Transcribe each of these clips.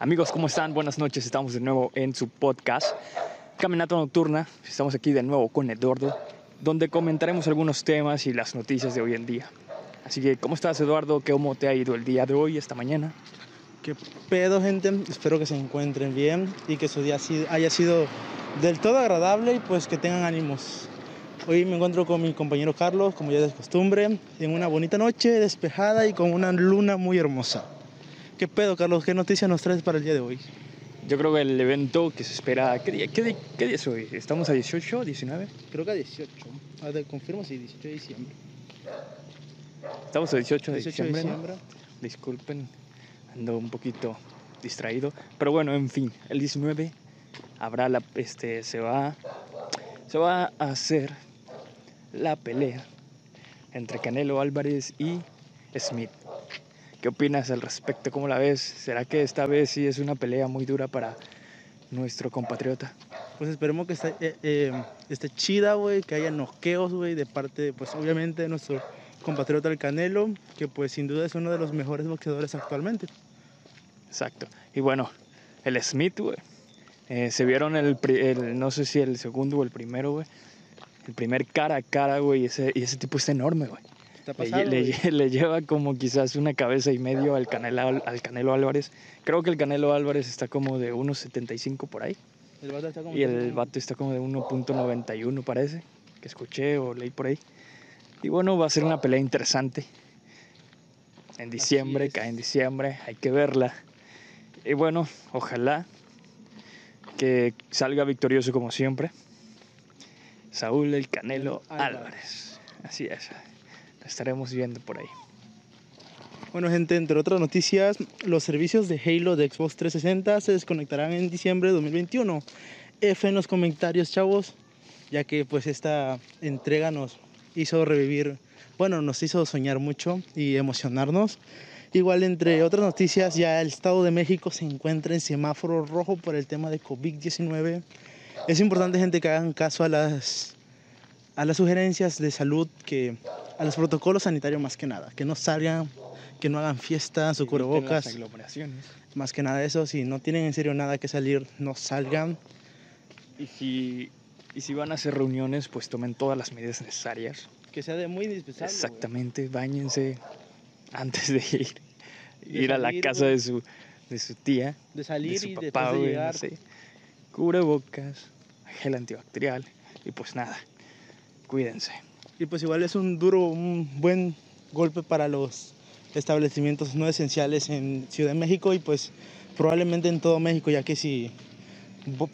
Amigos, ¿cómo están? Buenas noches. Estamos de nuevo en su podcast Caminata Nocturna. Estamos aquí de nuevo con Eduardo, donde comentaremos algunos temas y las noticias de hoy en día. Así que, ¿cómo estás, Eduardo? ¿Cómo te ha ido el día de hoy, esta mañana? ¿Qué pedo, gente? Espero que se encuentren bien y que su día haya sido del todo agradable y pues que tengan ánimos. Hoy me encuentro con mi compañero Carlos, como ya es costumbre, en una bonita noche despejada y con una luna muy hermosa. ¿Qué pedo, Carlos? ¿Qué noticias nos traes para el día de hoy? Yo creo que el evento que se espera. ¿Qué día, qué día, qué día es hoy? ¿Estamos a 18 19? Creo que a 18. A ver, confirmo, sí, 18 de diciembre. Estamos a 18 de 18 de diciembre. ¿no? diciembre. Disculpen, ando un poquito distraído. Pero bueno, en fin, el 19 habrá la. Este, se va. Se va a hacer la pelea entre Canelo Álvarez y Smith. ¿Qué opinas al respecto? ¿Cómo la ves? ¿Será que esta vez sí es una pelea muy dura para nuestro compatriota? Pues esperemos que esté, eh, eh, esté chida, güey, que haya noqueos, güey, de parte, pues obviamente de nuestro compatriota el Canelo, que pues sin duda es uno de los mejores boxeadores actualmente. Exacto. Y bueno, el Smith, güey. eh, se vieron el, el- no sé si el segundo o el primero, güey. El primer cara a cara, güey. Ese, y ese tipo está enorme, güey. Le, pasado, le- güey. le lleva como quizás una cabeza y medio al Canelo, al Canelo Álvarez. Creo que el Canelo Álvarez está como de 1.75 por ahí. El vato está como Y el vato está como de 1.91 parece. Que escuché o leí por ahí. Y bueno, va a ser una pelea interesante. En diciembre, cae en diciembre, hay que verla. Y bueno, ojalá que salga victorioso como siempre. Saúl el Canelo Álvarez. Álvarez. Así es. Estaremos viendo por ahí. Bueno, gente, entre otras noticias, los servicios de Halo de Xbox 360 se desconectarán en diciembre de 2021. F en los comentarios, chavos, ya que pues esta entrega nos hizo revivir, bueno, nos hizo soñar mucho y emocionarnos. Igual, entre otras noticias, ya el Estado de México se encuentra en semáforo rojo por el tema de COVID-19. Es importante, gente, que hagan caso a las, a las sugerencias de salud, que, a los protocolos sanitarios más que nada, que no salgan, que no hagan fiestas o Eviten las cubrebocas, aglomeraciones. más que nada eso, si no tienen en serio nada que salir, no salgan. Y si, y si van a hacer reuniones, pues tomen todas las medidas necesarias. Que sea de muy indispensable. Exactamente, bañense antes de ir. De ir a la salir, casa de su, de su tía, De salir de su y papá, de llegar. no sé. Cubrebocas, gel antibacterial y pues nada, cuídense. Y pues igual es un duro, un buen golpe para los establecimientos no esenciales en Ciudad de México y pues probablemente en todo México, ya que si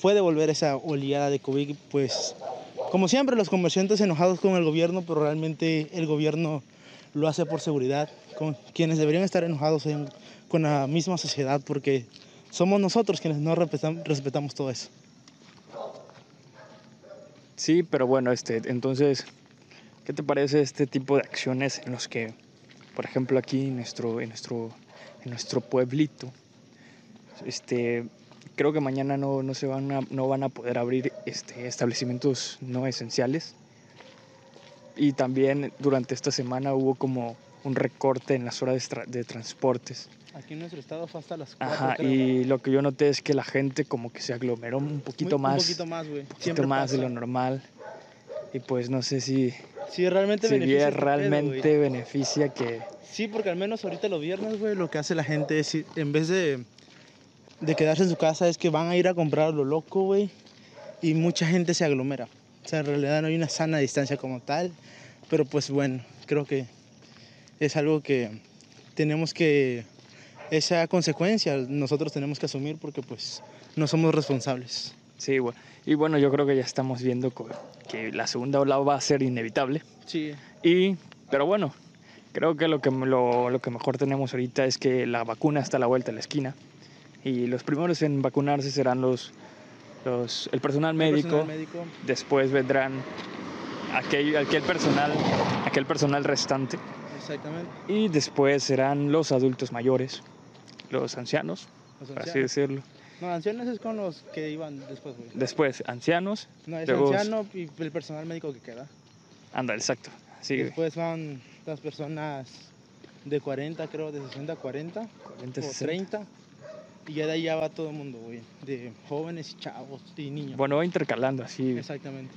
puede volver esa oleada de COVID, pues como siempre los comerciantes enojados con el gobierno, pero realmente el gobierno lo hace por seguridad, con quienes deberían estar enojados en- con la misma sociedad, porque somos nosotros quienes no respetam- respetamos todo eso. Sí, pero bueno, este, entonces, ¿qué te parece este tipo de acciones en los que, por ejemplo, aquí en nuestro, en nuestro, en nuestro pueblito, este, creo que mañana no, no se van a, no van a poder abrir este, establecimientos no esenciales. Y también durante esta semana hubo como un recorte en las horas de, tra- de transportes. Aquí en nuestro estado fue hasta las 4. Ajá, y lo que yo noté es que la gente como que se aglomeró un poquito más. Un poquito más, güey. un poquito Siempre más de lo normal. Y pues no sé si, Sí, realmente si beneficia pedo, realmente beneficia que... Sí, porque al menos ahorita los viernes, güey, lo que hace la gente es, en vez de, de quedarse en su casa, es que van a ir a comprar a lo loco, güey. Y mucha gente se aglomera. O sea, en realidad no hay una sana distancia como tal. Pero pues bueno, creo que es algo que tenemos que... Esa consecuencia nosotros tenemos que asumir porque pues no somos responsables. Sí. Y bueno, yo creo que ya estamos viendo que la segunda ola va a ser inevitable. Sí. Y, pero bueno, creo que lo que, lo, lo que mejor tenemos ahorita es que la vacuna está a la vuelta de la esquina. Y los primeros en vacunarse serán los, los el personal médico. médico. Después vendrán aquel, aquel, personal, aquel personal restante. Exactamente. Y después serán los adultos mayores, los ancianos, Los por así ancianos. decirlo. No, ancianos es con los que iban después, güey. Después ancianos. No, es luego- anciano y el personal médico que queda. Anda, exacto. Sí, güey. Después van las personas de 40, creo, de 60 a 40, 40, o 60. 30. Y ya de ahí ya va todo el mundo, güey. De jóvenes y chavos y niños. Bueno, va intercalando así. Exactamente.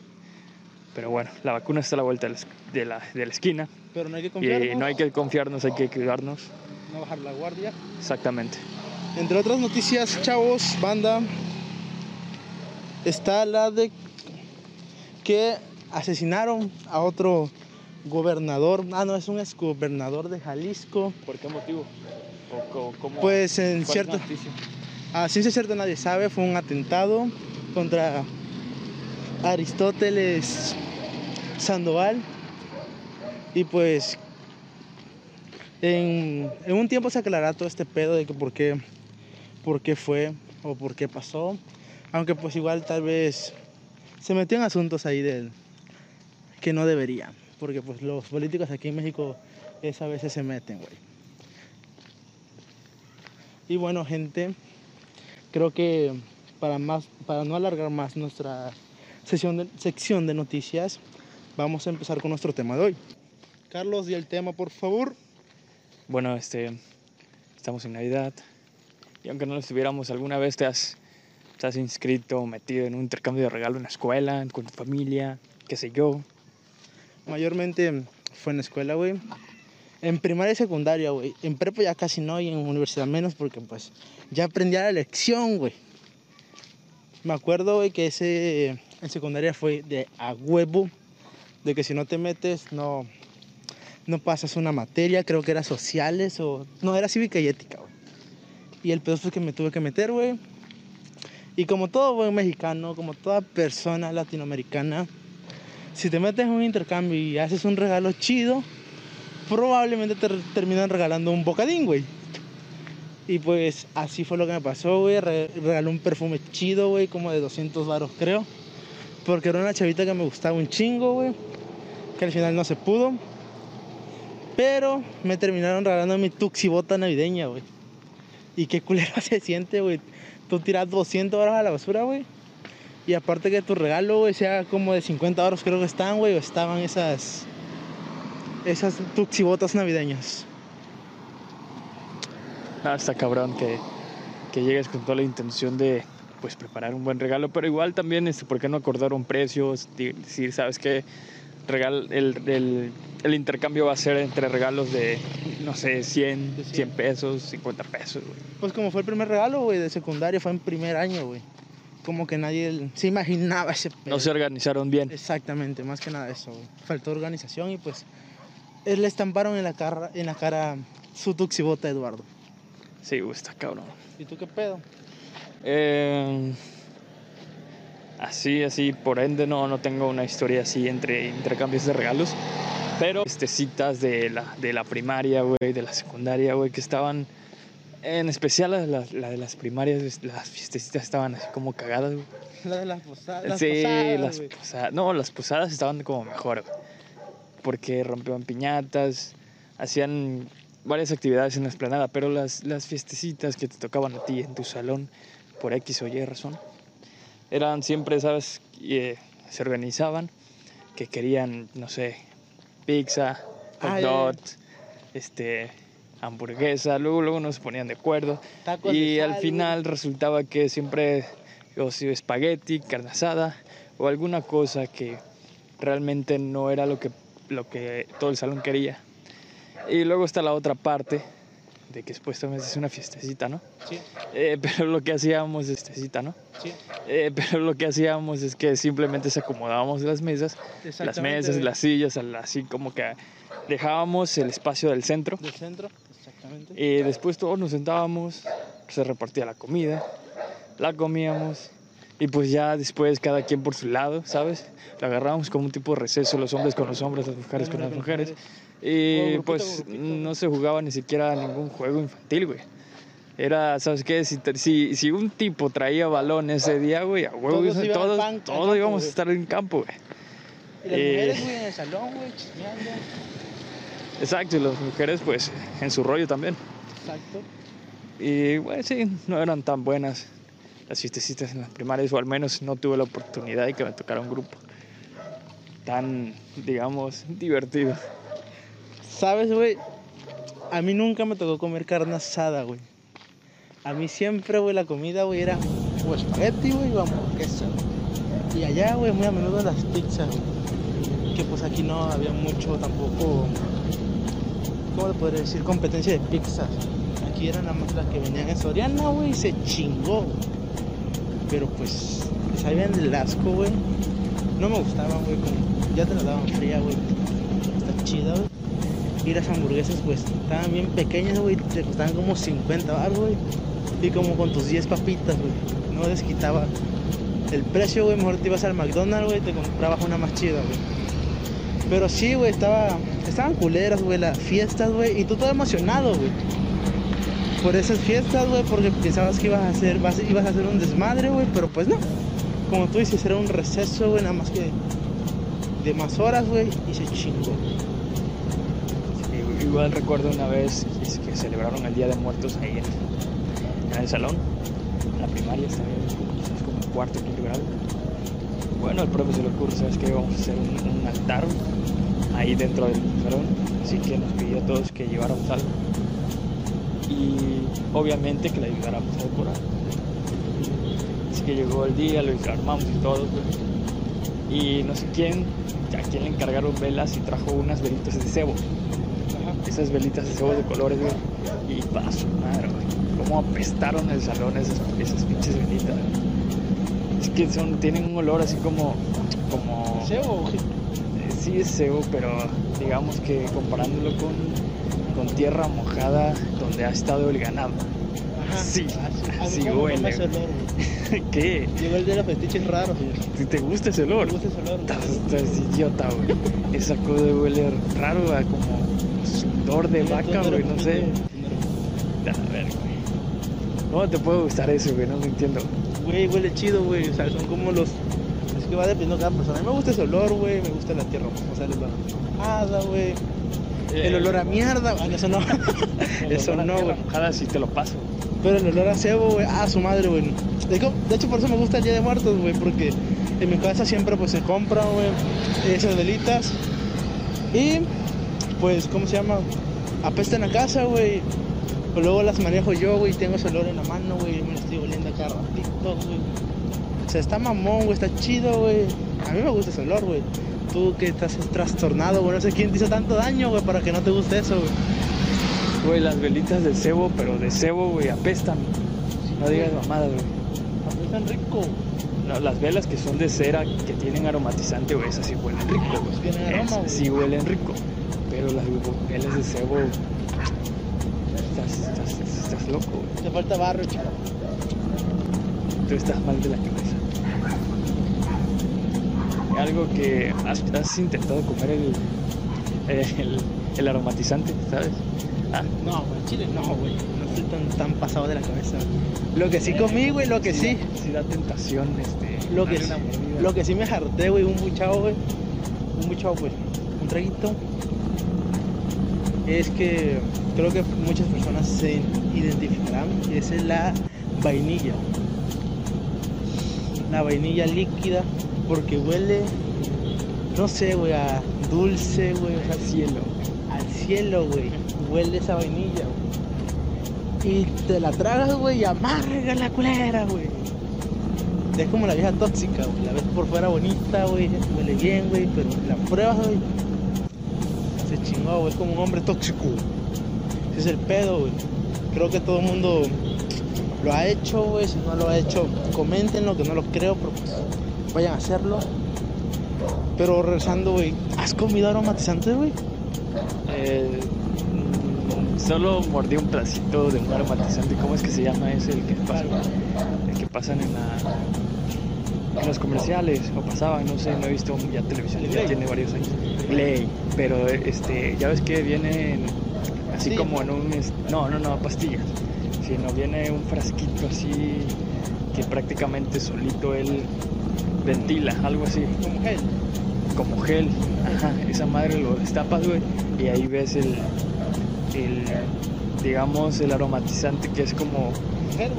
Pero bueno, la vacuna está a la vuelta de la, de la, de la esquina. Pero no hay que Y confiarnos. no hay que confiarnos, hay que cuidarnos. No bajar la guardia. Exactamente. Entre otras noticias, chavos, banda, está la de que asesinaron a otro gobernador. Ah, no, es un exgobernador de Jalisco. ¿Por qué motivo? ¿O, o cómo- Pues en cierto, a ciencia cierta nadie sabe, fue un atentado contra Aristóteles Sandoval. Y pues en, un tiempo se aclarará todo este pedo de que por qué, por qué fue o por qué pasó. Aunque pues igual tal vez se metió en asuntos ahí del que no deberían. Porque pues los políticos aquí en México esa veces se meten, güey. Y bueno, gente, creo que para, más, para no alargar más nuestra sesión de, sección de noticias, vamos a empezar con nuestro tema de hoy. Carlos, di el tema, por favor. Bueno, este, estamos en Navidad. Y aunque no lo estuviéramos, ¿alguna vez te has, te has inscrito o metido en un intercambio de regalo en la escuela, con tu familia, qué sé yo? Mayormente fue en la escuela, güey. En primaria y secundaria, güey. En prepa ya casi no y en universidad menos porque pues ya aprendí la lección, güey. Me acuerdo, güey, que ese en secundaria fue de a huevo. De que si no te metes, no, no pasas una materia. Creo que era sociales o... No, era cívica y ética, güey. Y el pedo fue que me tuve que meter, güey. Y como todo buen mexicano, como toda persona latinoamericana, si te metes en un intercambio y haces un regalo chido, probablemente te terminan regalando un bocadín, güey. Y pues así fue lo que me pasó, güey. Re- regaló un perfume chido, güey, como de 200 varos, creo. Porque era una chavita que me gustaba un chingo, güey. Que al final no se pudo. Pero me terminaron regalando mi tuxibota navideña, güey. Y qué culero se siente, güey. Tú tiras 200 varos a la basura, güey. Y aparte que tu regalo, güey, sea como de 50 euros, creo que están, güey, o estaban esas. Esas tuxibotas navideñas. Ah, está cabrón que, que llegues con toda la intención de pues preparar un buen regalo, pero igual también, este, ¿por qué no acordaron precios? Di- Decir, ¿sabes qué? Regal, el, el, el intercambio va a ser entre regalos de, no sé, 100, De 100. 100 pesos, 50 pesos, güey. Pues como fue el primer regalo, güey, de secundaria, fue en primer año, güey. Como que nadie se imaginaba ese pedo. No se organizaron bien. Exactamente, más que nada eso, güey. Faltó organización y pues le estamparon en la cara, en la cara su tuxibota Eduardo. Sí, güey, está cabrón. ¿Y tú qué pedo? Eh, así, así, por ende no, no tengo una historia así entre intercambios de regalos, pero este, citas de la, de la primaria, güey, de la secundaria, güey, que estaban, en especial la, de las- la de las primarias, las fiestecitas estaban así como cagadas, güey. La de las posadas. Sí, las posadas, no, las posadas estaban como mejor, güey, porque rompían piñatas, hacían varias actividades en la esplanada, pero las, las fiestecitas que te tocaban a ti en tu salón, por X o Y razón, eran siempre, ¿sabes? Eh, se organizaban, que querían, no sé, pizza, hot Ah, dogs, este, hamburguesa, luego, luego nos ponían de acuerdo. Tacos de Y al sal, final resultaba que siempre, o si espagueti, carne asada, o alguna cosa que realmente no era lo que, lo que todo el salón quería. Y luego está la otra parte, de que supuestamente es una fiestecita, ¿no? Sí, Eh, pero lo que hacíamos, fiestecita, ¿no? sí. Eh, pero lo que hacíamos es que simplemente se acomodábamos las mesas, las mesas, las sillas, así como que dejábamos el espacio del centro Del centro, exactamente. y después todos nos sentábamos, se repartía la comida, la comíamos y pues ya después cada quien por su lado, ¿sabes? Lo agarrábamos como un tipo de receso, los hombres con los hombres, las mujeres con las mujeres. Y pues no se jugaba ni siquiera ningún juego infantil, güey. Era, ¿sabes qué? Si, si, si un tipo traía balón ese día, güey, a huevo, Todos iban todos, pan- al todos campo, íbamos a güey. estar en campo, güey. Y las Eh, mujeres, güey, en el salón, güey, chismeando. Exacto, y las mujeres, pues, en su rollo también. Exacto. Y bueno, sí, no eran tan buenas las fiestecitas en las primarias, o al menos no tuve la oportunidad de que me tocara un grupo tan, digamos, divertido. ¿Sabes, güey? A mí nunca me tocó comer carne asada, güey. A mí siempre, güey, la comida, güey, era o espagueti, güey, o hamburguesa. Y allá, güey, muy a menudo las pizzas, güey. Que pues aquí no había mucho tampoco, ¿cómo le podría decir? Competencia de pizzas. Aquí eran nada más las que venían en Soriana, güey, y se chingó. Pero pues, sabían del asco, güey. No me gustaban, güey, como ya te la daban fría, güey. Está chida, güey. Y las hamburguesas, pues, estaban bien pequeñas, güey. Te costaban como 50 bar, güey. Y como con tus 10 papitas, güey. No les quitaba el precio, güey. Mejor te ibas al McDonald's, güey. Te comprabas una más chida, güey. Pero sí, güey, estaba, estaban culeras, güey, las fiestas, güey. Y tú todo emocionado, güey. Por esas fiestas, güey, porque pensabas que ibas a hacer, vas- ibas a hacer un desmadre, güey. Pero pues no. Como tú dices, era un receso, güey, nada más que de más horas, güey. Y se chingó. Igual recuerdo una vez es que celebraron el Día de Muertos ahí en, el salón, en la primaria, quizás como cuarto, quinto grado. Bueno, el profe se le ocurre, ¿sabes qué? Vamos a hacer un, altar ahí dentro del salón, así que nos pidió a todos que lleváramos algo. Y obviamente que le ayudáramos a decorar. Así que llegó el día, lo armamos y todo. Y no sé quién, a quién le encargaron velas y trajo unas velitas de cebo. Velitas de cebo de colores, güey. Y paso, madre, güey. Cómo apestaron el salón esas, esas pinches velitas. güey. Es que son, tienen un olor así como. como ¿Cebo, güey? eh, Sí es cebo, pero digamos que comparándolo con, con tierra mojada donde ha estado el ganado. Ajá. Sí, Así, así a mí como huele, güey. olor, güey. ¿Qué? Llegó el de los fetiches raros, güey. ¿Te- ¿Te gusta ese olor? Me gusta ese olor. Estás, estás idiota, güey. Esa cosa huele raro, a como de vaca, güey, no sé. A ver, güey. ¿Cómo te puede gustar eso, güey? No lo entiendo. Güey, huele chido, güey. O sea, son como los. Es que va dependiendo de cada persona. A mí me gusta ese olor, güey. Me gusta la tierra. O sea, el olor a güey. El olor a mierda. Ah, eso no. Eso no, güey. mojada sí te lo paso. Pero el olor a cebo, güey. Ah, su madre, güey. De hecho, de hecho, por eso me gusta el Día de Muertos, güey. Porque en mi casa siempre, pues, se compra, güey. Esas velitas. Y, pues, ¿cómo se llama? Apestan a casa, güey. Pero luego las manejo yo, güey. Tengo ese olor en la mano, güey. Me lo estoy oliendo acá ratito, güey. O sea, está mamón, güey. Está chido, güey. A mí me gusta ese olor, güey. Tú que estás trastornado, güey. No sé quién te hizo tanto daño, güey, para que no te guste eso, güey. Güey, las velitas de cebo, pero de cebo, güey, apestan. No digas mamadas, güey. Apestan rico. No, las velas que son de cera, que tienen aromatizante, güey, esas sí huelen rico, güey. Tienen aroma, güey. sí huelen rico. Pero las velas de cebo, estás, estás, estás loco, güey. Te falta barro, chico. Tú estás mal de la cabeza. Algo que has, has intentado comer el, el, el aromatizante, ¿sabes? Ah, No, güey, chile no, güey. No estoy tan, tan pasado de la cabeza. Lo que sí comí, güey, lo que sí. Sí da tentación, este. Lo que, sí- lo que sí me harté, güey, un buchao, güey. Un buchao, pues. Un traguito. Es que creo que muchas personas se identificarán. Y es la vainilla. La vainilla líquida. Porque huele, no sé, güey, a dulce, güey. al cielo. al cielo, güey. Huele esa vainilla, güey. Y te la tragas, güey, y amarga la culera, güey. Es como la vieja tóxica, güey. La ves por fuera bonita, güey. Huele bien, güey. Pero la pruebas, güey. Chingó, güey. Es como un hombre tóxico. Ese es el pedo, güey. Creo que todo el mundo lo ha hecho, güey. Si no lo ha hecho, coméntenlo, que no lo creo, pero pues vayan a hacerlo. Pero regresando, güey. ¿Has comido aromatizantes, güey? Eh, solo mordí un pedacito de un aromatizante. ¿Cómo es que se llama ese? El que, pasa, el que pasan en, la, en los comerciales o pasaban, no sé, no he visto ya televisión, ya tiene varios años. Glade, pero este, ya ves que viene en- así como en un, no, no, no, pastillas, sino viene un frasquito así que prácticamente solito él ventila, algo así Como gel. como gel. Ajá, esa madre lo destapas, güey, y ahí ves el, el, digamos, el aromatizante que es como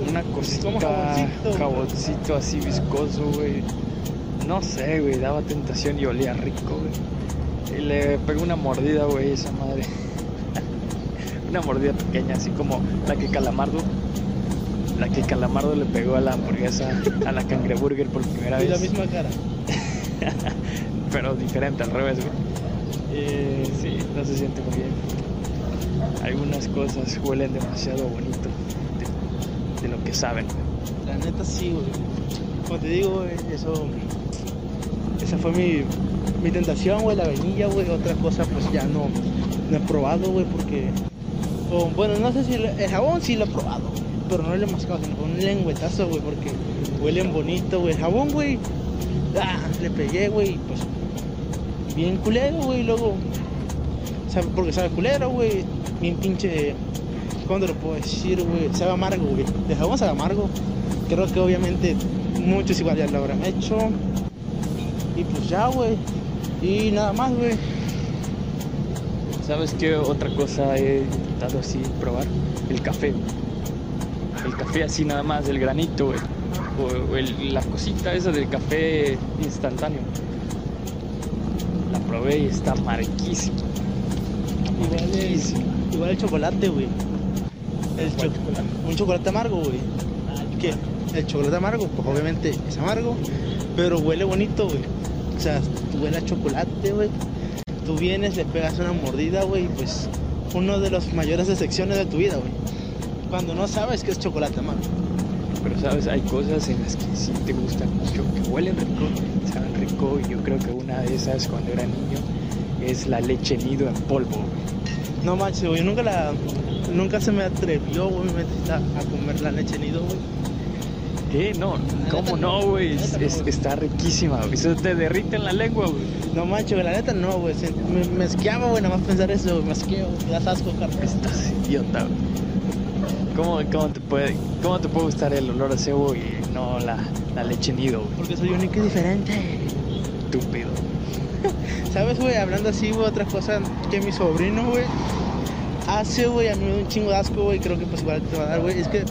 una cosita, Como jaboncito. jaboncito así viscoso, güey. No sé, güey, daba tentación y olía rico, güey. Y le pegó una mordida, güey, esa madre. una mordida pequeña, así como la que Calamardo la que Calamardo le pegó a la hamburguesa, a la cangreburger por primera Y vez. la misma cara. Pero diferente, al revés, güey. Eh, sí, no se siente muy bien. Algunas cosas huelen demasiado bonito de, de lo que saben. La neta sí, güey. Como te digo, eso. Esa fue mi, mi tentación, güey, la vainilla, güey. Otra cosa, pues ya no, no he probado, güey, porque. o, bueno, no sé si. el jabón sí lo he probado, pero no lo he mascado, sino un lengüetazo, güey, porque huelen bonito, güey. El jabón, güey. Ah, le pegué, güey, pues. Bien culero, güey, luego. Sabe, porque sabe culero, güey. Bien pinche. ¿Cómo te lo puedo decir, güey? Sabe amargo, güey. El jabón sabe amargo. Creo que obviamente muchos igual ya lo habrán hecho. Y pues ya, güey. Y nada más, güey. ¿Sabes qué otra cosa he intentado así probar? El café. El café así nada más, el granito, güey. O, o el- la cosita esa del café instantáneo. La probé y está marquísima. Igual igual el chocolate, güey. El ¿Cuál cho- chocolate? un chocolate amargo, güey. ¿Qué? El chocolate amargo, pues obviamente es amargo, pero huele bonito, güey. O sea, tú huele a chocolate, güey. Tú vienes, le pegas una mordida, güey, y pues uno de las mayores decepciones de tu vida, güey. Cuando no sabes que es chocolate amargo. Pero sabes, hay cosas en las que sí te gustan mucho, que huelen rico, saben rico. Y yo creo que una de esas cuando era niño es la leche nido en polvo. güey. No manches, güey, nunca la. Nunca se me atrevió, güey, a comer la leche nido, güey. ¿Qué? No, ¿cómo no, güey? Es- es- está riquísima, güey. Eso te derrite en la lengua, güey. No manches, güey, la neta no, güey. se- Me, me esquiaba, güey, nada más pensar eso, güey. Me güey. Me das asco, carnal. Estás idiota, güey. ¿Cómo, cómo, te puede, ¿Cómo te puede gustar el olor a cebo y no la, la leche nido, güey? Porque soy único y diferente. Estúpido. ¿Sabes, güey? Hablando así, güey, otra cosa que mi sobrino, güey, hace, güey, a mí me da un chingo de asco, güey. Creo que pues igual te va a dar, güey. Es que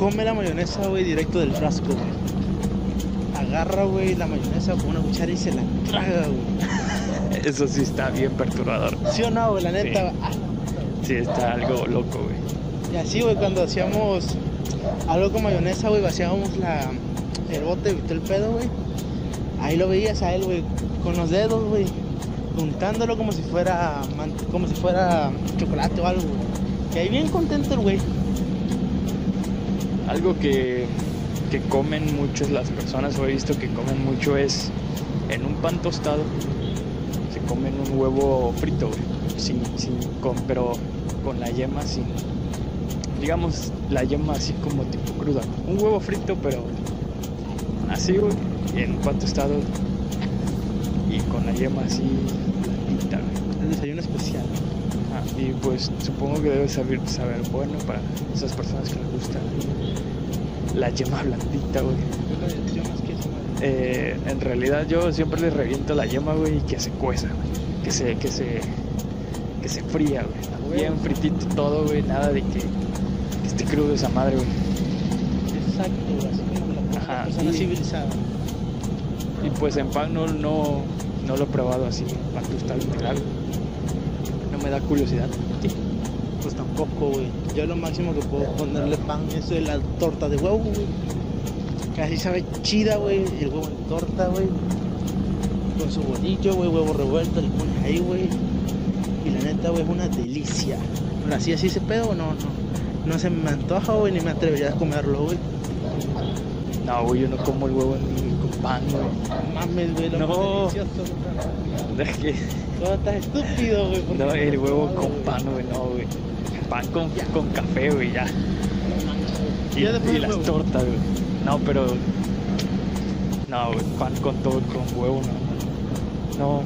come la mayonesa, güey, directo del frasco, güey. Agarra, güey, la mayonesa con una cuchara y se la traga, güey. Eso sí está bien perturbador. ¿Sí o no, güey? La neta, Sí. ah, Sí, está algo loco, güey. Y así, güey, cuando hacíamos algo con mayonesa, güey, vaciábamos la, el bote todo el pedo, güey. Ahí lo veías a él, güey, con los dedos, güey, untándolo como si fuera como si fuera chocolate o algo, güey. Y ahí bien contento el güey. Algo que, que comen muchas las personas, o he visto que comen mucho, es en un pan tostado se comen un huevo frito, güey. Sin, sin, con, pero con la yema sin. Digamos, la yema así como tipo cruda. Un huevo frito, pero así, güey. En un pan tostado y con la yema así blandita. El desayuno especial. Ah, y pues supongo que debe saber, saber bueno para esas personas que les gusta la yema blandita, güey. Eh, en realidad yo siempre le reviento la yema, güey, y que se cueza, güey. Que se, que se, que se fría, güey. Bien fritito todo, güey. Nada de que, que esté crudo esa madre, güey. Exacto, así como la, Ajá, persona y- civilizada. Y pues en pan no, no, no lo he probado así, pan tostado integral. No me da curiosidad. Tampoco, güey. Yo lo máximo que puedo ponerle pan es de la torta de huevo, güey. Casi sabe chida, güey. El huevo en torta, güey. Con su bolillo, güey, huevo revuelto, le pones ahí, güey. Y la neta, güey, es una delicia. Pero así, así ese pedo, no, no. No se me antoja, güey, ni me atrevería a comerlo, güey. No, güey, yo no como el huevo ni con pan, güey. No mames, güey, lo No. más delicioso, güey. Es Todo estás estúpido, güey. ¿por qué No, el no huevo con pan, güey, no, güey. Pan con, con café, güey, ya. Y, y las tortas, güey. No, pero. No, güey, pan con todo, con huevo, no. No,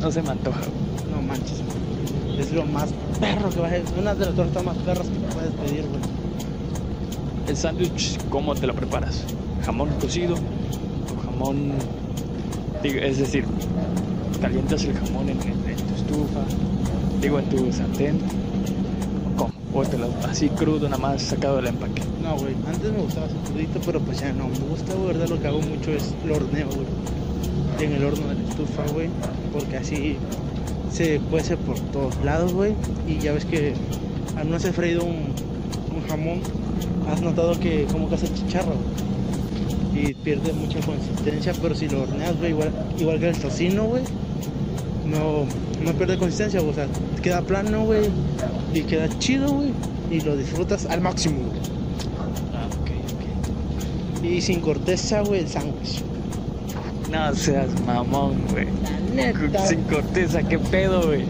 no se me antoja, güey. No manches, güey. Es lo más perro que vas a... Una de las tortas más perras que puedes pedir, güey. El sándwich, ¿cómo te lo preparas? ¿Jamón cocido? ¿O jamón.? digo, es decir, calientas el jamón en, en- en tu estufa, digo, en tu sartén. Así crudo, nada más sacado del empaque. No, güey. Antes me gustaba hacer crudito, pero pues ya no. Me gusta, güey, verdad, lo que hago mucho es lo horneo, güey. En el horno de la estufa, güey. Porque así se cuece por todos lados, güey. Y ya ves que al no ser freído un, un jamón, has notado que como que hace chicharro y pierde mucha consistencia, pero si lo horneas, güey, igual, igual que el tocino, güey, no, no pierde consistencia, o sea, queda plano, güey, y queda chido, güey, y lo disfrutas al máximo, güey. Ah, ok, Y sin corteza, güey, el sándwich. ok. No seas mamón, güey. Sin corteza, qué pedo, güey.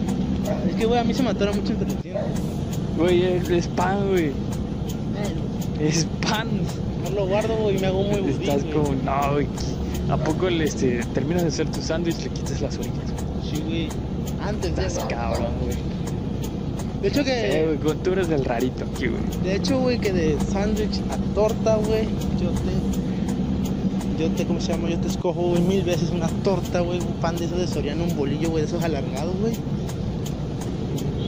Es que, güey, a mí se me atora mucho entre los. Güey, es, pan, güey. Es pan. No lo guardo, güey, y me hago muy budín, Estás como, no, güey. ¿A poco le, este, terminas de hacer tu sándwich le quitas las orillas? Sí, güey. Antes de Estás cabrón, güey. De hecho Eh, que... güey, con- tú eres del rarito aquí, güey. De hecho, güey, que de sándwich a torta, güey, yo te... Yo te, ¿cómo se llama? Yo te escojo, güey, mil veces una torta, güey, un pan de esos de Soriano, un bolillo, güey, de esos alargados, güey.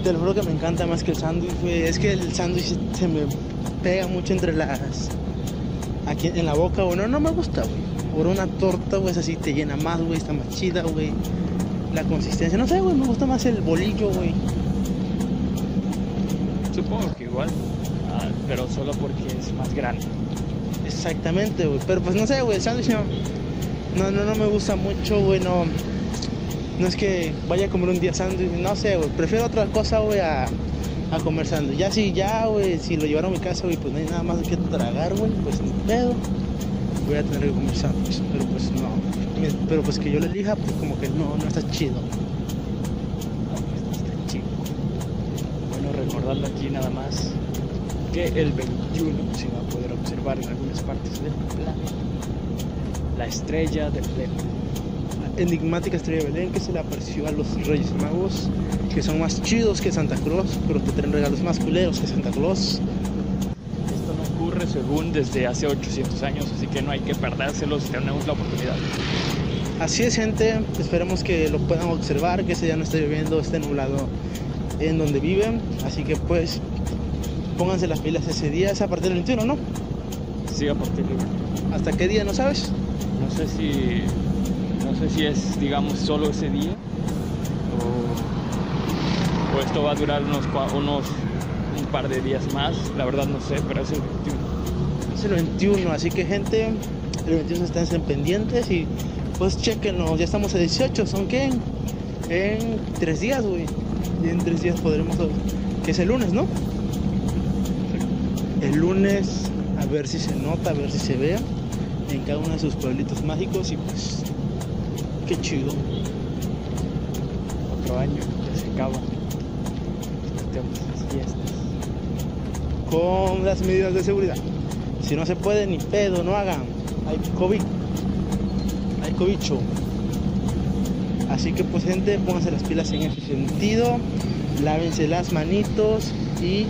Te lo juro que me encanta más que el sándwich, güey. Es que el sándwich se me pega mucho entre las... Aquí en la boca, güey. No, no me gusta, güey. Por una torta, güey, es así, te llena más, güey, está más chida, güey. La consistencia, no sé, güey, me gusta más el bolillo, güey. Supongo que igual. Ah, pero solo porque es más grande. Exactamente, güey. Pero pues no sé, güey, el sándwich no, no, no, me gusta mucho, güey. No, no es que vaya a comer un día sándwich, no sé, güey. Prefiero otra cosa, güey, a, a comer sándwich. Ya si, ya, güey, si lo llevaron a mi casa, güey, pues no hay nada más que tragar, güey, pues ni pedo. Voy a tener que comer sándwich. Pero pues no. Pero pues que yo lo elija, pues como que no, no está chido. Está chido. Bueno, recordando aquí nada más que el 21 se va a poder observar en algunas partes del planeta la estrella de Belén. enigmática estrella de Belén que se le apareció a los Reyes Magos, que son más chidos que Santa Claus, pero que traen regalos más culeros que Santa Claus. Esto no ocurre según desde hace 800 años, así que no hay que perdérselo si tenemos la oportunidad. Así es, gente. Esperemos que lo puedan observar, que ese día no esté lloviendo, esté nublado en donde viven. Así que, pues, pónganse las pilas ese día. Es a partir del 21, ¿no? Sí, a partir de ¿Hasta qué día no sabes? No sé si. No sé si es, digamos, solo ese día. O, o esto va a durar unos, unos un par de días más. La verdad no sé, pero es el 21. Es el 21, así que, gente, el 21 estén pendientes y, pues, chequenlo. Ya estamos a 18, ¿son qué? En, tres días, güey. Y en tres días podremos. Que es el lunes, ¿no? El lunes, a ver si se nota, a ver si se ve en cada uno de sus pueblitos mágicos y pues qué chido. Otro año, ya se acaba. Las fiestas. Con las medidas de seguridad. Si no se puede, ni pedo, no hagan. Hay COVID. Hay cobicho. Así que pues gente, pónganse las pilas en ese sentido. Lávense las manitos y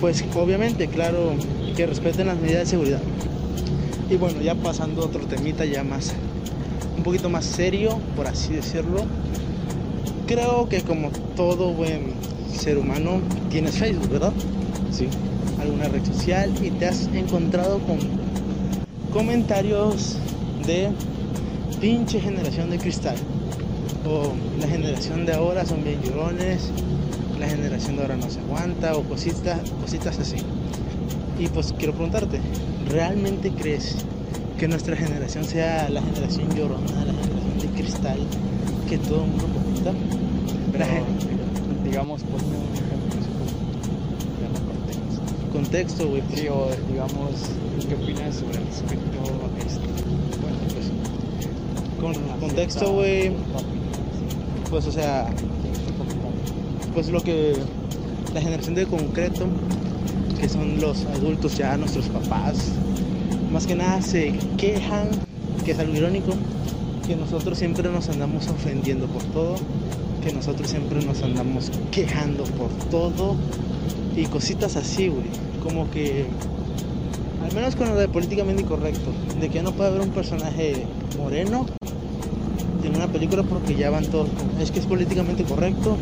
pues obviamente, claro, que respeten las medidas de seguridad. Y bueno, ya pasando a otro temita ya más, un poquito más serio, por así decirlo. Creo que como todo buen ser humano, tienes Facebook, ¿verdad? Sí. alguna red social y te has encontrado con comentarios de pinche generación de cristal o la generación de ahora son bien llorones la generación de ahora no se aguanta o cositas cositas así y pues quiero preguntarte ¿realmente crees que nuestra generación sea la generación llorona la generación de cristal que todo el mundo comenta? Gen- digamos. Ya no contexto. contexto güey pues, Sí, o digamos, ¿qué opinas sobre respecto a esto? Bueno, pues. Con contexto güey. Pues o sea pues lo que la generación de concreto, que son los adultos ya, nuestros papás, más que nada se quejan, que es algo irónico, que nosotros siempre nos andamos ofendiendo por todo, que nosotros siempre nos andamos quejando por todo y cositas así, güey, como que al menos con lo de políticamente incorrecto, de que no puede haber un personaje moreno en una película porque ya van todos, es que es políticamente correcto,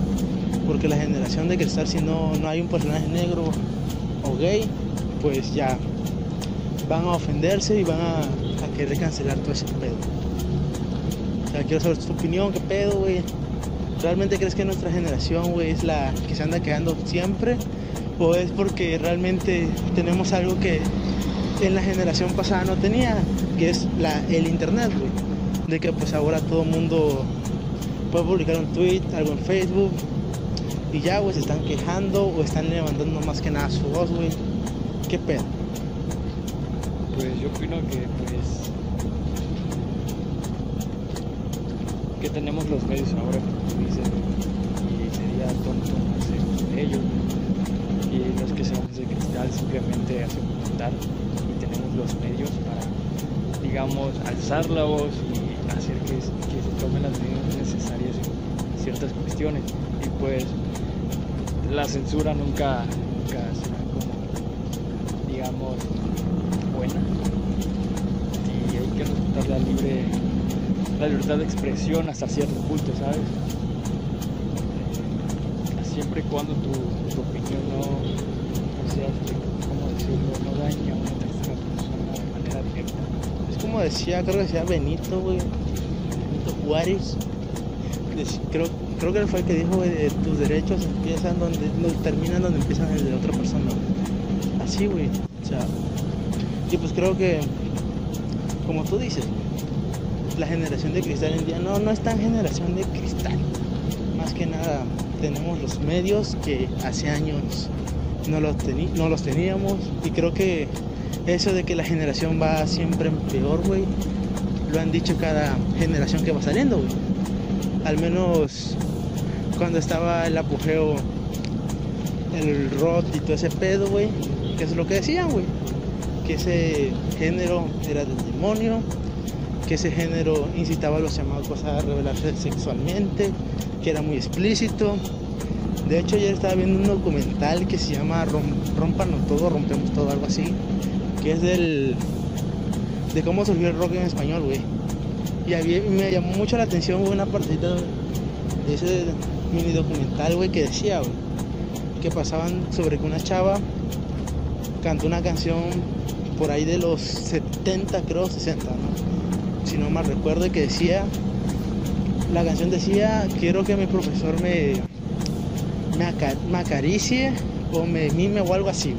porque la generación de cristal si no, no hay un personaje negro o gay, pues ya van a ofenderse y van a, a querer cancelar todo ese pedo. O sea, quiero saber tu opinión, qué pedo, güey. ¿Realmente crees que nuestra generación, güey, es la que se anda quedando siempre? ¿O es porque realmente tenemos algo que en la generación pasada no tenía, que es la, el internet, güey? De que pues ahora todo el mundo puede publicar un tweet, algo en Facebook, y ya, güey, se están quejando o están levantando más que nada su voz, güey. ¿Qué pedo? Pues yo opino que pues que tenemos los medios ahora, como dices, y sería tonto hacer ellos. Y los que seamos de cristal simplemente hacen comentar y tenemos los medios para, digamos, alzar la voz hacer que, se tomen las medidas necesarias en ciertas cuestiones. Y pues la censura nunca, nunca será como, digamos, buena. Y hay que respetar la libre, la libertad de expresión hasta cierto punto, ¿sabes? Eh, siempre y cuando tu, tu opinión no, sea, ¿cómo decirlo? No daña decía, creo que decía Benito, güey. Benito Juárez. Creo, creo que fue el que dijo, de tus derechos empiezan donde, terminan donde empiezan el de otra persona. Así, güey. Y pues creo que, como tú dices, la generación de cristal en día no, no es tan generación de cristal. Más que nada, tenemos los medios que hace años no los, no los teníamos. Y creo que eso de que la generación va siempre peor, güey, lo han dicho cada generación que va saliendo, güey. Al menos cuando estaba el apogeo, el rock y todo ese pedo, güey, que es lo que decían, güey. Que ese género era del demonio, que ese género incitaba a los chamacos a rebelarse sexualmente, que era muy explícito. De hecho, ayer estaba viendo un documental que se llama Rom- Rómpanos todo, rompemos todo, algo así, que es del de cómo surgió el rock en español, güey. Y había- me llamó mucho la atención, una partecita de ese mini documental, güey, que decía, güey, que pasaban sobre que una chava cantó una canción por ahí de los 70, creo, 60, ¿no? Si no mal recuerdo, y que decía, la canción decía, quiero que mi profesor me, me, aca- me acaricie o me mime o algo así.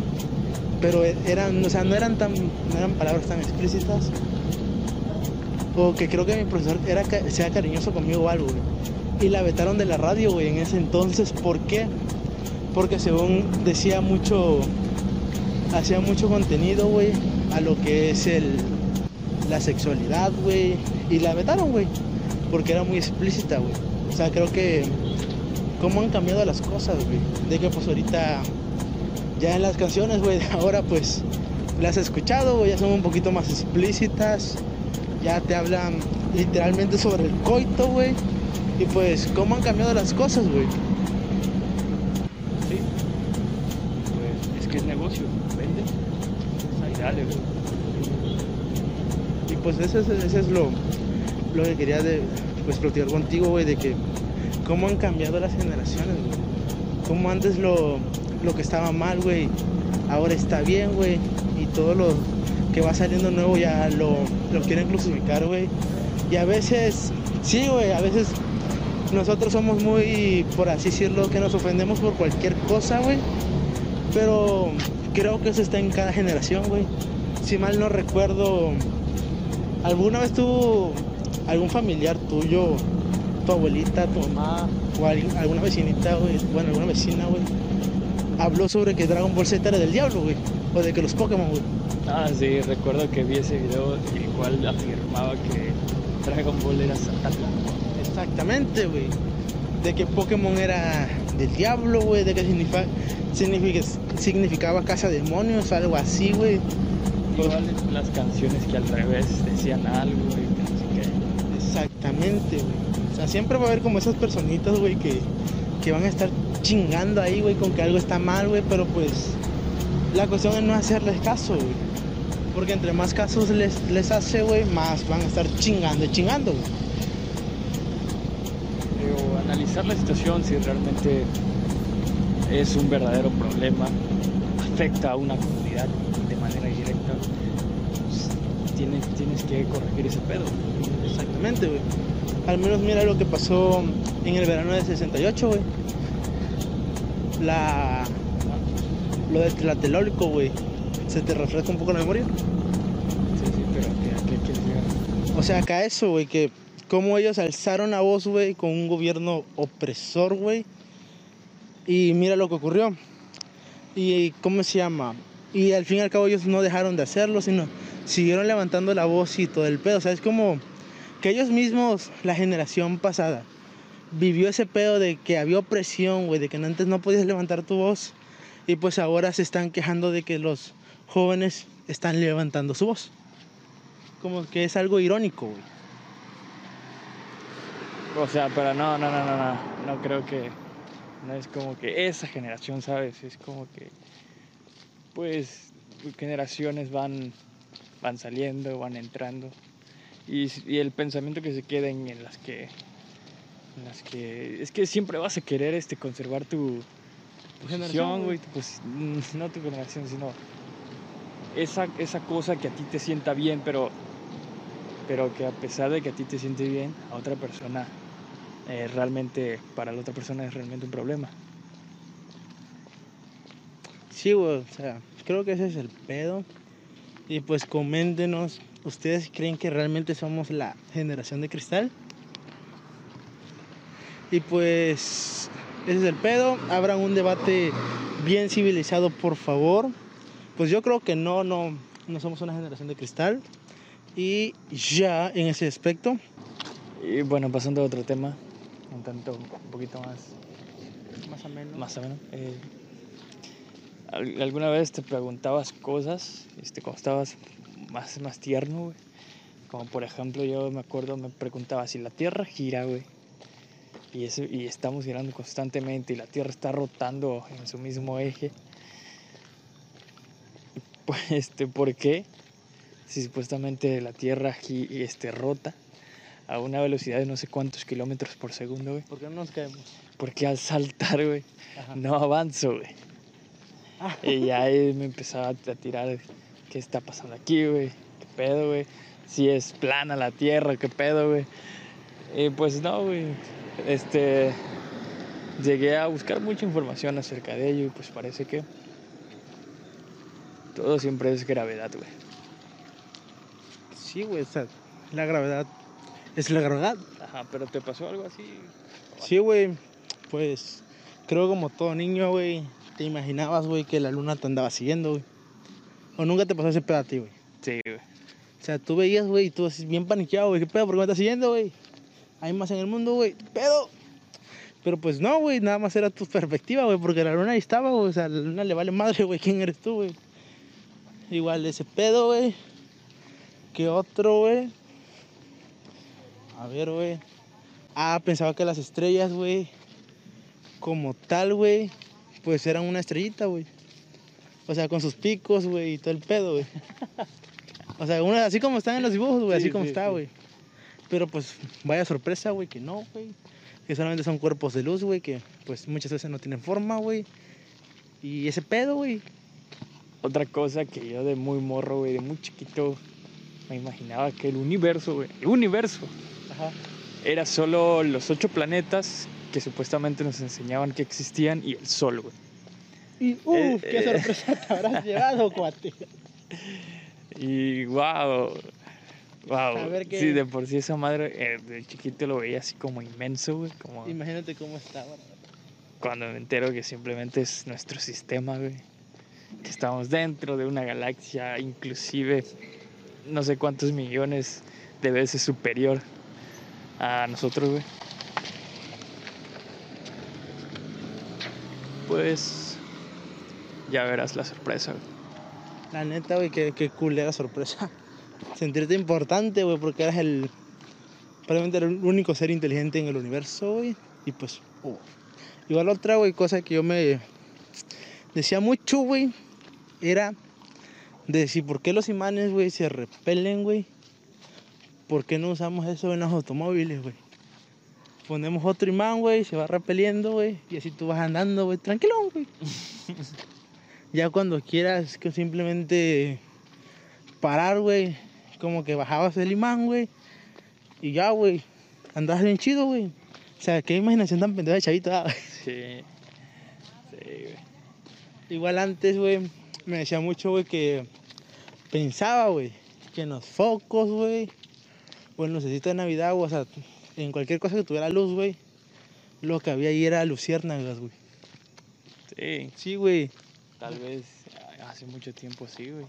Pero eran, o sea, no eran tan, no eran palabras tan explícitas. O que creo que mi profesor era, sea cariñoso conmigo o algo, güey. Y la vetaron de la radio, güey, en ese entonces. ¿Por qué? Porque según decía mucho, hacía mucho contenido, güey, a lo que es el, la sexualidad, güey. Y la vetaron, güey, porque era muy explícita, güey. O sea, creo que cómo han cambiado las cosas, güey. De que pues ahorita ya en las canciones, güey, ahora pues las he escuchado, güey, ya son un poquito más explícitas. Ya te hablan literalmente sobre el coito, güey. Y pues cómo han cambiado las cosas, güey. Sí. Pues es que es negocio, vende. Ahí dale, güey. Y pues eso es, eso es lo, lo que quería de, pues platicar contigo, güey, de que cómo han cambiado las generaciones, güey. Cómo antes lo, lo que estaba mal, güey, ahora está bien, güey. Y todo lo que va saliendo nuevo ya lo, lo quieren crucificar, güey. Y a veces, sí, güey, a veces nosotros somos muy, por así decirlo, que nos ofendemos por cualquier cosa, güey. Pero creo que eso está en cada generación, güey. Si mal no recuerdo, ¿alguna vez tuvo algún familiar tuyo, tu abuelita, tu mamá o alguna vecinita, güey, bueno, alguna vecina, güey, habló sobre que Dragon Ball Z era del diablo, güey? O de que los Pokémon, güey. Ah, sí, recuerdo que vi ese video el cual afirmaba que Dragon Ball era Santa Claus. Exactamente, güey. De que Pokémon era del diablo, güey. De que significa, significa- significaba casa de demonios, algo así, güey. Igual las canciones que al revés decían algo y que no sé qué. Exactamente, güey. O sea, siempre va a haber como esas personitas, güey, que, que van a estar chingando ahí, güey, con que algo está mal, güey. Pero pues la cuestión es no hacerles caso, güey. Porque entre más casos les, les hace, güey, más van a estar chingando y chingando, güey. Pero analizar la situación si realmente es un verdadero problema, afecta a una comunidad de manera directa, pues, tienes, tienes que corregir ese pedo. Exactamente, güey. Al menos mira lo que pasó en el verano del 68, güey. La, lo de Tlatelolco, güey. ¿Se te refresca un poco la memoria? Sí, sí, pero ¿qué- ¿a qué quieres llegar? O sea, acá eso, güey, que como ellos alzaron la voz, güey, con un gobierno opresor, güey. Y mira lo que ocurrió. Y cómo se llama. Y al fin y al cabo ellos no dejaron de hacerlo, sino siguieron levantando la voz y todo el pedo. O sea, es como que ellos mismos, la generación pasada, vivió ese pedo de que había opresión, güey, de que antes no podías levantar tu voz. Y pues ahora se están quejando de que los jóvenes están levantando su voz. Como que es algo irónico, güey. O sea, pero no, no, no, no, no. No creo que. No es como que esa generación, ¿sabes? Es como que. Pues. Generaciones van. Van saliendo, van entrando. Y, el pensamiento que se queden en las que. En las que. Es que siempre vas a querer este, conservar tu. Tu generación, Posición, güey. mm, no tu generación, sino. Esa, esa cosa que a ti te sienta bien, pero. Pero que a pesar de que a ti te siente bien, a otra persona eh, realmente, para la otra persona es realmente un problema. Sí, güey, o sea, creo que ese es el pedo. Y pues coméntenos, ¿ustedes creen que realmente somos la generación de cristal? Y pues ese es el pedo. Abran un debate bien civilizado, por favor. Pues yo creo que no, no, no somos una generación de cristal. Y ya en ese aspecto, Y bueno, pasando a otro tema, un tanto, un poquito más, más o menos. más o menos. eh, ¿al- ¿Alguna vez te preguntabas cosas este, cuando estabas más, más tierno, güey? Como por ejemplo, yo me acuerdo, me preguntaba si la Tierra gira, güey. Y, eso, y estamos girando constantemente y la Tierra está rotando en su mismo eje. Pues, este, ¿por qué? Si supuestamente la Tierra gi- este, rota a una velocidad de no sé cuántos kilómetros por segundo, güey. ¿Por qué no nos caemos? Porque al saltar, güey, Ajá. no avanzo, güey. Ah. Y ya ahí me empezaba a tirar, ¿qué está pasando aquí, güey? ¿Qué pedo, güey? Si es plana la tierra, ¿qué pedo, güey? Y pues no, güey. Este. Llegué a buscar mucha información acerca de ello y pues parece que. Todo siempre es gravedad, güey. Sí, güey, o sea, la gravedad es la gravedad. Ajá, pero ¿te pasó algo así? Sí, güey, pues creo como todo niño, güey, te imaginabas, güey, que la luna te andaba siguiendo, güey. O nunca te pasó ese pedo a ti, güey. Sí, güey. O sea, tú veías, güey, y tú así bien paniqueado, güey, ¿qué pedo? ¿Por qué me estás siguiendo, güey? Hay más en el mundo, güey, ¿qué pedo? Pero pues no, güey, nada más era tu perspectiva, güey, porque la luna ahí estaba, güey, o sea, la luna le vale madre, güey, ¿quién eres tú, güey? Igual ese pedo, güey. ¿Qué otro, güey? A ver, güey. Ah, pensaba que las estrellas, güey, como tal, güey, pues eran una estrellita, güey. O sea, con sus picos, güey, y todo el pedo, güey. O sea, una, así como están en los dibujos, güey, Sí, así como sí, está, sí. Pero pues, vaya sorpresa, güey, que no, güey. Que solamente son cuerpos de luz, güey, que pues muchas veces no tienen forma, güey. Y ese pedo, güey. Otra cosa que yo de muy morro, güey, de muy chiquito, me imaginaba que el universo, güey, el universo, Ajá. era solo los ocho planetas que supuestamente nos enseñaban que existían y el Sol, güey. Y, uff, Eh, qué eh. sorpresa te habrás llevado, cuate. Y wow, wow. A ver qué- Sí, de por sí esa madre eh, de chiquito lo veía así como inmenso, güey, como Imagínate cómo estaba. cuando me entero que simplemente es nuestro sistema, güey. Que estamos dentro de una galaxia, inclusive no sé cuántos millones de veces superior a nosotros, güey. Pues ya verás la sorpresa, güey. La neta, güey, qué, qué culera sorpresa. Sentirte importante, güey, porque eras el. Probablemente el único ser inteligente en el universo, güey. Y pues. oh. Igual otra, güey, cosa que yo me decía mucho, güey, era de si por qué los imanes, güey, se repelen, güey. ¿Por qué no usamos eso en los automóviles, güey? Ponemos otro imán, güey, se va repeliendo, güey. Y así tú vas andando, güey, tranquilo, güey. ya cuando quieras que simplemente parar, güey, como que bajabas el imán, güey. Y ya, güey, andabas bien chido, güey. O sea, qué imaginación tan pendeja de chavito, ah, güey. Sí. Sí, güey. Igual antes, güey, me decía mucho, güey, que pensaba, güey, que en los focos, güey, o en los de Navidad, o sea, en cualquier cosa que tuviera luz, güey, lo que había ahí era luciérnagas, güey. Sí, Sí, güey. tal vez hace mucho tiempo sí, güey.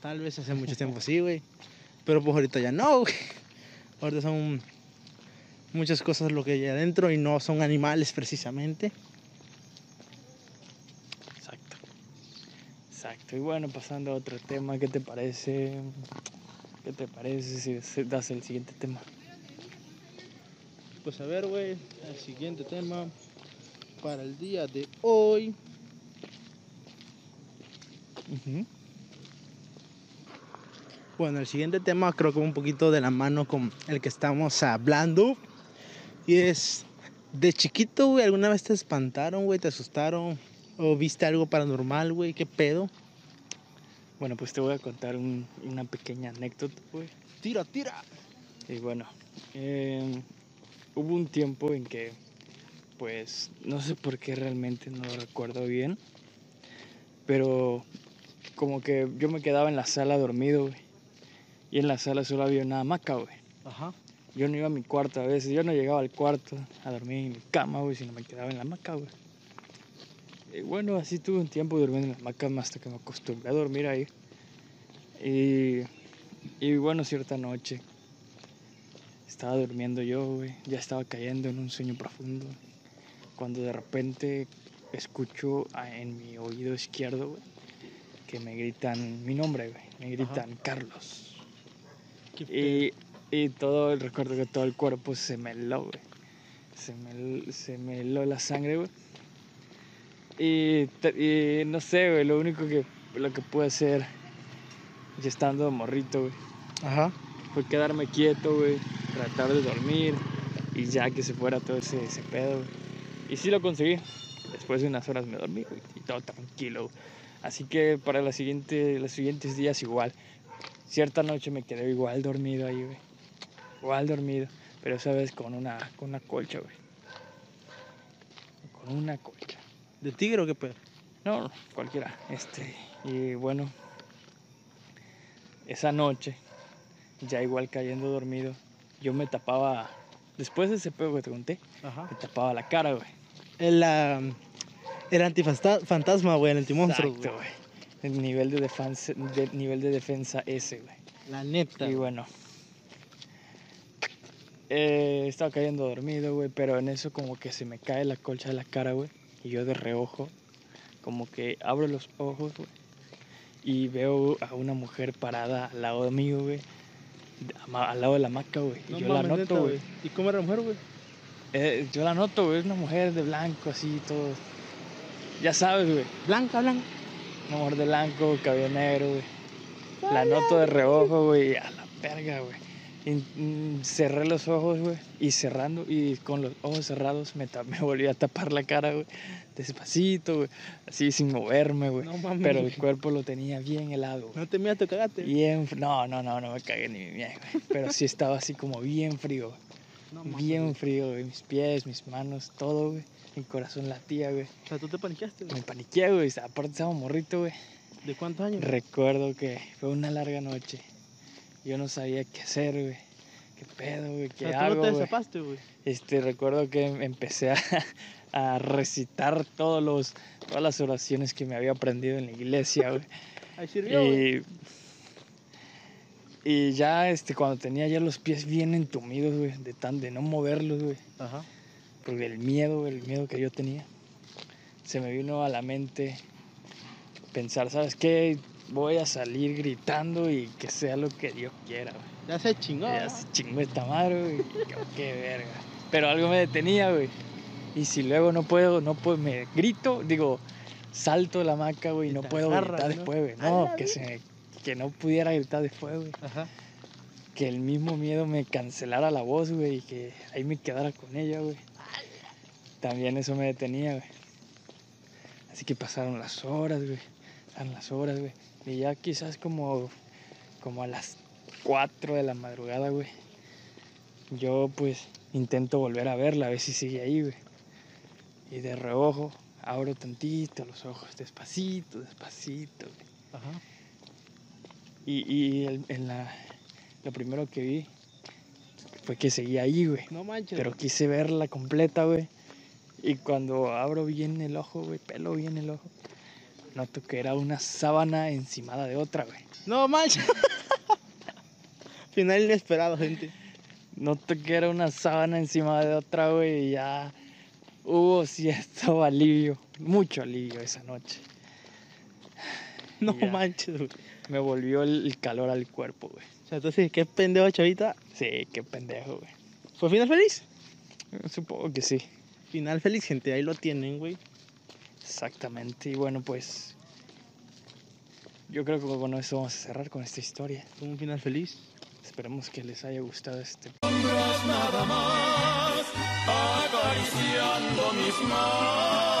Tal vez hace mucho tiempo sí, güey. Pero pues ahorita ya no, güey. Ahorita son muchas cosas lo que hay adentro y no son animales precisamente. Exacto. Exacto. Y bueno, pasando a otro tema, ¿qué te parece? ¿Qué te parece si das el siguiente tema? Pues a ver, güey, el siguiente tema para el día de hoy. Bueno, el siguiente tema creo que va un poquito de la mano con el que estamos hablando. Y es, de chiquito, güey, ¿alguna vez te espantaron, güey? ¿Te asustaron? ¿O viste algo paranormal, güey? ¿Qué pedo? Bueno, pues te voy a contar un- una pequeña anécdota, güey. Tira, tira. Y bueno, eh, hubo un tiempo en que, pues, no sé por qué realmente, no lo recuerdo bien, pero como que yo me quedaba en la sala dormido, güey. Y en la sala solo había una hamaca, güey. Ajá. Yo no iba a mi cuarto a veces, yo no llegaba al cuarto a dormir en mi cama, güey, sino me quedaba en la hamaca, güey. Y bueno, así tuve un tiempo durmiendo en la hamaca hasta que me acostumbré a dormir ahí. Y, y bueno, cierta noche estaba durmiendo yo, güey, ya estaba cayendo en un sueño profundo, cuando de repente escucho en mi oído izquierdo, güey, que me gritan mi nombre, güey, me gritan Carlos. ¿Qué Y, y todo, recuerdo que todo el cuerpo se me heló, güey. Se me, se me heló la sangre, güey. Y, y no sé, güey, lo único que, lo que pude hacer, ya estando morrito, güey? Ajá. fue quedarme quieto, güey, tratar de dormir y ya que se fuera todo ese, ese pedo, güey. Y sí lo conseguí. Después de unas horas me dormí, güey, y todo tranquilo. güey. Así que para la siguiente, los siguientes días igual. Cierta noche me quedé igual dormido ahí, güey. Igual dormido, pero esa vez con una, con una colcha, güey. Con una colcha. ¿De tigre o qué pedo? No, cualquiera. Este, y bueno, esa noche, ya igual cayendo dormido, yo me tapaba, después de ese pedo que te conté, Ajá. me tapaba la cara, güey. El, ah, el antifantasma, güey, el antimonstruo. Exacto, güey. El nivel de defensa, de, nivel de defensa ese, güey. La neta. Y bueno, eh, estaba cayendo dormido, güey, pero en eso como que se me cae la colcha de la cara, güey. Y yo de reojo, como que abro los ojos, güey. Y veo a una mujer parada al lado mío, güey. Al lado de la hamaca, güey. Y yo mames, la noto, güey. ¿Y cómo era la mujer, güey? Eh, yo la noto, güey. Es una mujer de blanco, así, todo. Ya sabes, güey. Blanca, blanca. Una mujer de blanco, cabello negro, güey. La noto de reojo, güey. A la verga, güey. Y, mm, cerré los ojos, güey. Y cerrando, y con los ojos cerrados me, volví a tapar la cara, güey. Despacito, güey. Así sin moverme, güey. No mames. Pero el cuerpo lo tenía bien helado, güey. No te miras, te cagaste. Bien, no, no, no, no me cagué ni mi mierda, güey. Pero sí estaba así como bien frío, güey. No Bien frío, güey. Mis pies, mis manos, todo, güey. Mi corazón latía, güey. O sea, tú te paniqueaste, Me güey. paniqué, güey. Aparte estaba morrito, güey. ¿De cuántos años? Recuerdo que fue una larga noche. Yo no sabía qué hacer, güey. ¿Qué pedo, güey? o ¿Qué sea, tú hago, no te desapaste, güey. Este, recuerdo que empecé a, a recitar todos los, todas las oraciones que me había aprendido en la iglesia, güey. Ahí sirvió, güey. Y, y ya, este, cuando tenía ya los pies bien entumidos, güey, de tan de no moverlos, güey, Ajá. Porque el miedo, el miedo que yo tenía, se me vino a la mente pensar, ¿sabes qué? Voy a salir gritando y que sea lo que Dios quiera, güey. Ya se chingó. Ya se chingó esta madre, güey. Qué verga. Pero algo me detenía, güey. Y si luego no puedo, no puedo, me grito, digo, salto de la hamaca, güey, y no puedo gritar ¿no? después, güey. No, que se que no pudiera gritar después, güey. Ajá. Que el mismo miedo me cancelara la voz, güey, y que ahí me quedara con ella, güey. También eso me detenía, güey. Así que pasaron las horas, güey. Pasaron las horas, güey. Y ya quizás como, como a las 4 de la madrugada, güey. Yo pues intento volver a verla, a ver si sigue ahí, güey. Y de reojo abro tantito los ojos, despacito, despacito. güey. Ajá. Y, y el- en la, lo primero que vi fue que seguía ahí, güey. No manches. Pero quise verla completa, güey. Y cuando abro bien el ojo, güey, pelo bien el ojo, noto que era una sábana encimada de otra, güey. No manches. Final inesperado, gente. Noto que era una sábana encima de otra, güey, y ya hubo cierto alivio, mucho alivio esa noche. No Ya. manches, güey. Me volvió el, el calor al cuerpo, güey. O sea, entonces, qué pendejo, chavita. Sí, qué pendejo, güey. ¿Fue final feliz? Supongo que sí. Final feliz, gente. Ahí lo tienen, güey. Exactamente. Y bueno, pues. Yo creo que con eso vamos a cerrar con esta historia. Fue un final feliz. Esperemos que les haya gustado este. nada más, acariciando mis manos.